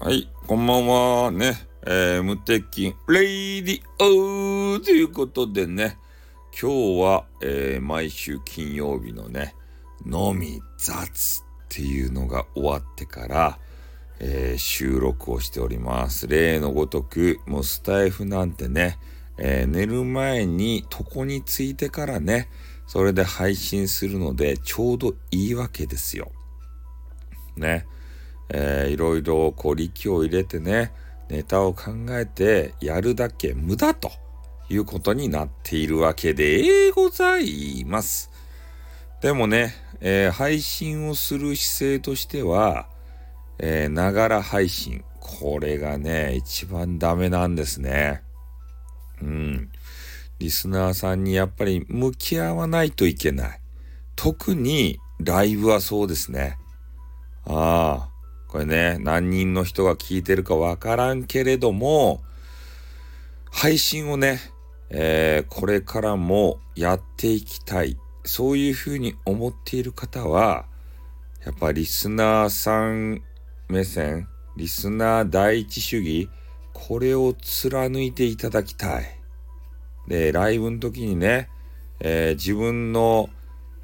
はい、こんばんは。ね、えー、無鉄筋、レイディオということでね、今日は、えー、毎週金曜日のね、のみ雑っていうのが終わってから、えー収録をしております。例のごとく、もうスタイフなんてね、え寝る前に床についてからね、それで配信するので、ちょうどいいわけですよ。ね。えーいろいろこう力を入れてね、ネタを考えてやるだけ無駄ということになっているわけでございます。でもね、えー配信をする姿勢としては、えながら配信。これがね、一番ダメなんですね。うん。リスナーさんにやっぱり向き合わないといけない。特にライブはそうですね。ああ、これね、何人の人が聞いてるかわからんけれども、配信をね、えーこれからもやっていきたい。そういうふうに思っている方は、やっぱリスナーさん目線、リスナー第一主義、これを貫いていただきたい。で、ライブの時にね、えー自分の、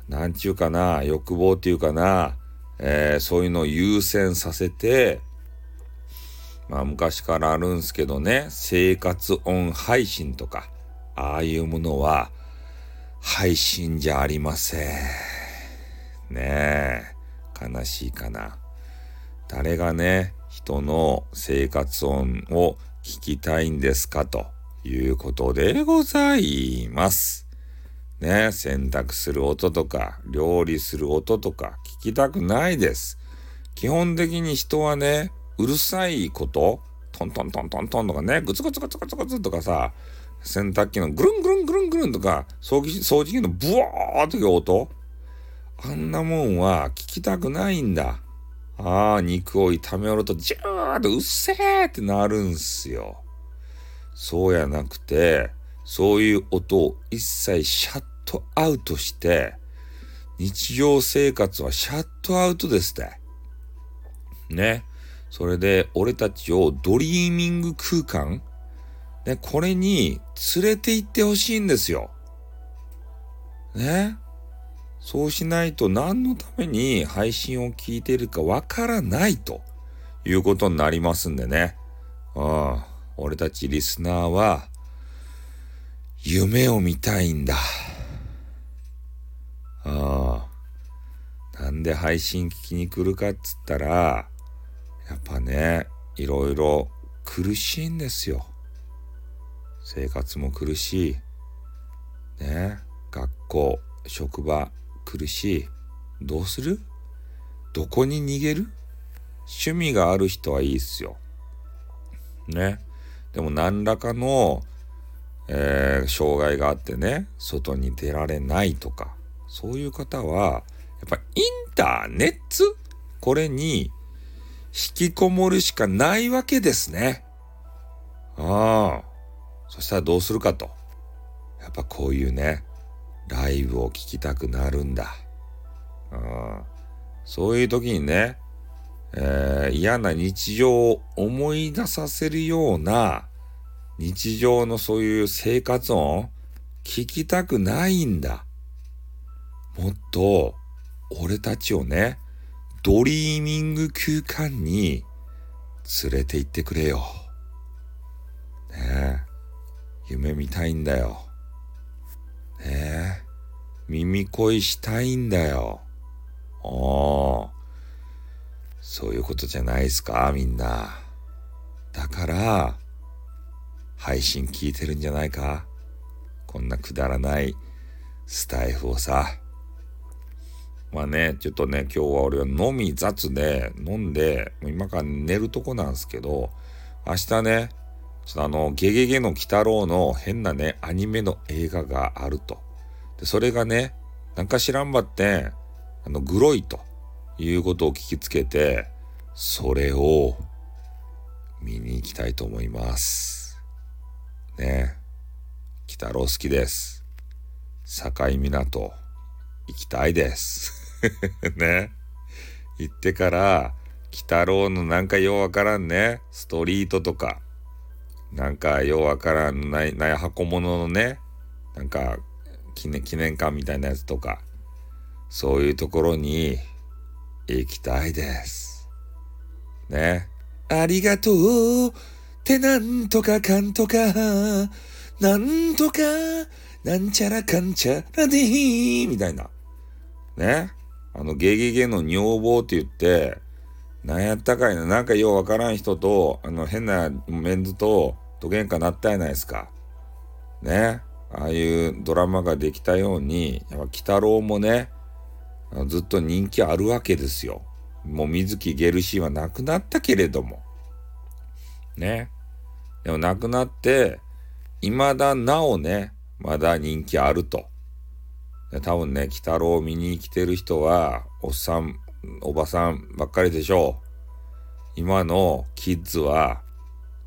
なんちゅうかな、欲望っていうかな、えーそういうのを優先させて、まあ昔からあるんすけどね、生活音配信とか、ああいうものは、配信じゃありません。ねえ、悲しいかな。誰がね、人の生活音を聞きたいんですかということでございます。ね、洗濯する音とか、料理する音とか聞きたくないです。基本的に人はね、うるさいこと、トントントントントンとかね、グツグツグツグツグツとかさ、洗濯機のぐるんぐるんぐるんぐるんとか、掃除機掃除機のブワーっていう音、あんなもんは聞きたくないんだ。ああ、肉を炒めおると、ジューってうっせーってなるんすよ。そうやなくて、そういう音を一切シャットアウトして、日常生活はシャットアウトですって。ね。それで、俺たちを dreaming 空間ね、これに連れて行ってほしいんですよ。ね。そうしないと何のために配信を聞いているかわからないということになりますんでね。うん。俺たちリスナーは夢を見たいんだ。ああ。なんで配信聞きに来るかっつったら、やっぱね、いろいろ苦しいんですよ。生活も苦しい。ね。学校、職場、苦しい。どうする？どこに逃げる？趣味がある人はいいっすよ。ね。でも何らかの、えー障害があってね、外に出られないとか、そういう方は、やっぱインターネットこれに引きこもるしかないわけですね。ああ。そしたらどうするかと。やっぱこういうね、ライブを聞きたくなるんだ。うん。そういう時にね、えー嫌な日常を思い出させるような日常のそういう生活音聞きたくないんだ。もっと俺たちをね、 dreaming 空間に連れて行ってくれよ。ねえ、夢見たいんだよ。ねえ、耳恋したいんだよ。おー。そういうことじゃないですか、みんな。だから、配信聞いてるんじゃないか？こんなくだらないスタイフをさ。まあね、ちょっとね、今日は俺は飲み雑で飲んで、もう今から寝るとこなんですけど、明日ね、ちょっとあの、ゲゲゲの鬼太郎の変なね、アニメの映画があると。で、それがね、なんか知らんばって、あの、グロいということを聞きつけて、それを見に行きたいと思います。ね鬼太郎好きです。境港行きたいです。ね。行ってから、鬼太郎のなんかようわからんね、ストリートとか、なんかようわからんない、なや箱物のね、なんか記念、記念館みたいなやつとか、そういうところに行きたいです。ね。ありがとうってなんとかかんとか、なんとか、なんちゃらかんちゃらでーみたいな。ね？あの、ゲゲゲの女房って言って、なんやったかいな、なんかようわからん人と、あの、変なメンズと、と喧嘩なったやないですか。ね？ああいうドラマができたように、やっぱ、鬼太郎もね、ずっと人気あるわけですよ。もう水木ゲルシーは亡くなったけれども。ね？でも亡くなって、未だなおね、まだ人気あると。多分ね、鬼太郎を見に来てる人は、おっさん、おばさんばっかりでしょう。今のキッズは、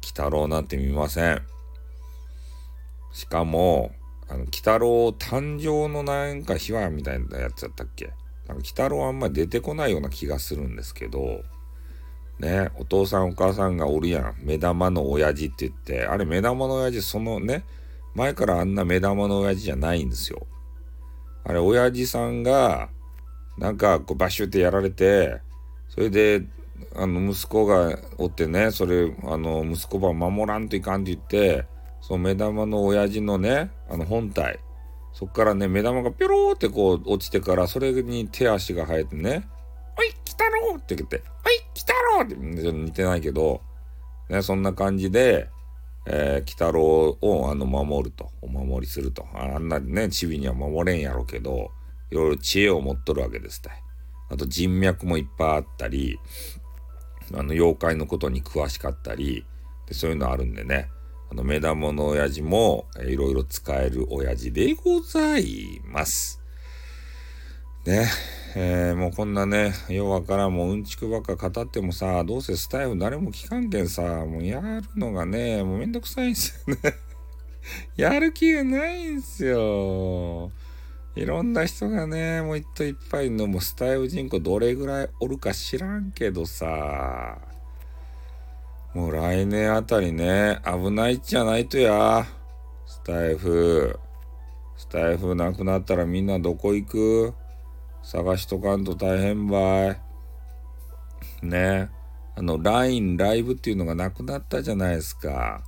鬼太郎なんて見ません。しかも、あの、鬼太郎誕生のなんか秘話みたいなやつだったっけ？なんか鬼太郎あんまり出てこないような気がするんですけど、ね、お父さんお母さんがおるやん。目玉の親父って言って、あれ目玉の親父、そのね、前からあんな目玉の親父じゃないんですよ。あれ、親父さんが、なんか、こう、バッシュってやられて、それで、あの、息子がおってね、それ、あの、息子ば守らんといかんって言って、その目玉の親父のね、あの、本体、そっからね、目玉がピョローってこう落ちてから、それに手足が生えてね、たろって言って、おい、来たろうって似てないけど、ね、そんな感じで、えー、鬼太郎をあの守ると、お守りすると。あんなね、チビには守れんやろうけど、いろいろ知恵を持っとるわけですたい。あと人脈もいっぱいあったり、あの妖怪のことに詳しかったり、でそういうのあるんでね、あの目玉の親父も、えー、いろいろ使える親父でございます。ね、えー、もうこんなね、ようわから、もううんちくばっか語ってもさ、どうせスタイフ誰も聞かんけんさ、もうやるのがね、もうめんどくさいんすよね やる気がないんすよ。いろんな人がね、もういっといっぱいの、もうスタイフ人口どれぐらいおるか知らんけどさ、もう来年あたりね、危ないっちゃないとや。スタイフ。スタイフなくなったらみんなどこ行く？探しとかんと大変ばい。ね。あの、LINE ライブっていうのがなくなったじゃないですか。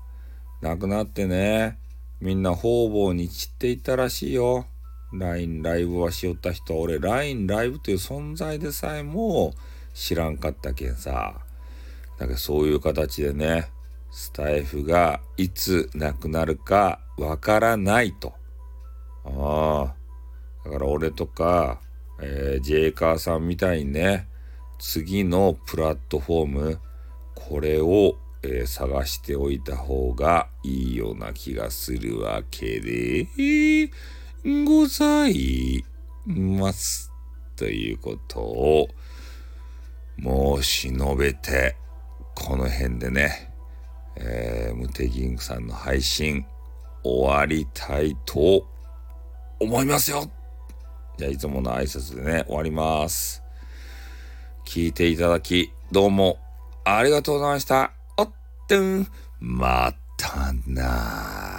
なくなってね、みんな方々に散っていったらしいよ。LINE ライブはしよった人、俺 LINE ライブという存在でさえも知らんかったけんさ。だからそういう形でね、スタイフがいつなくなるかわからないと。ああ。だから俺とか、えー、ジェイカーさんみたいにね、次のプラットフォーム、これを、えー、探しておいた方がいいような気がするわけでございます。ということを申し述べて、この辺でね、えー、ムテギングさんの配信終わりたいと思いますよじゃあいつもの挨拶でね、終わります。聞いていただき、どうもありがとうございました。おっとん、またな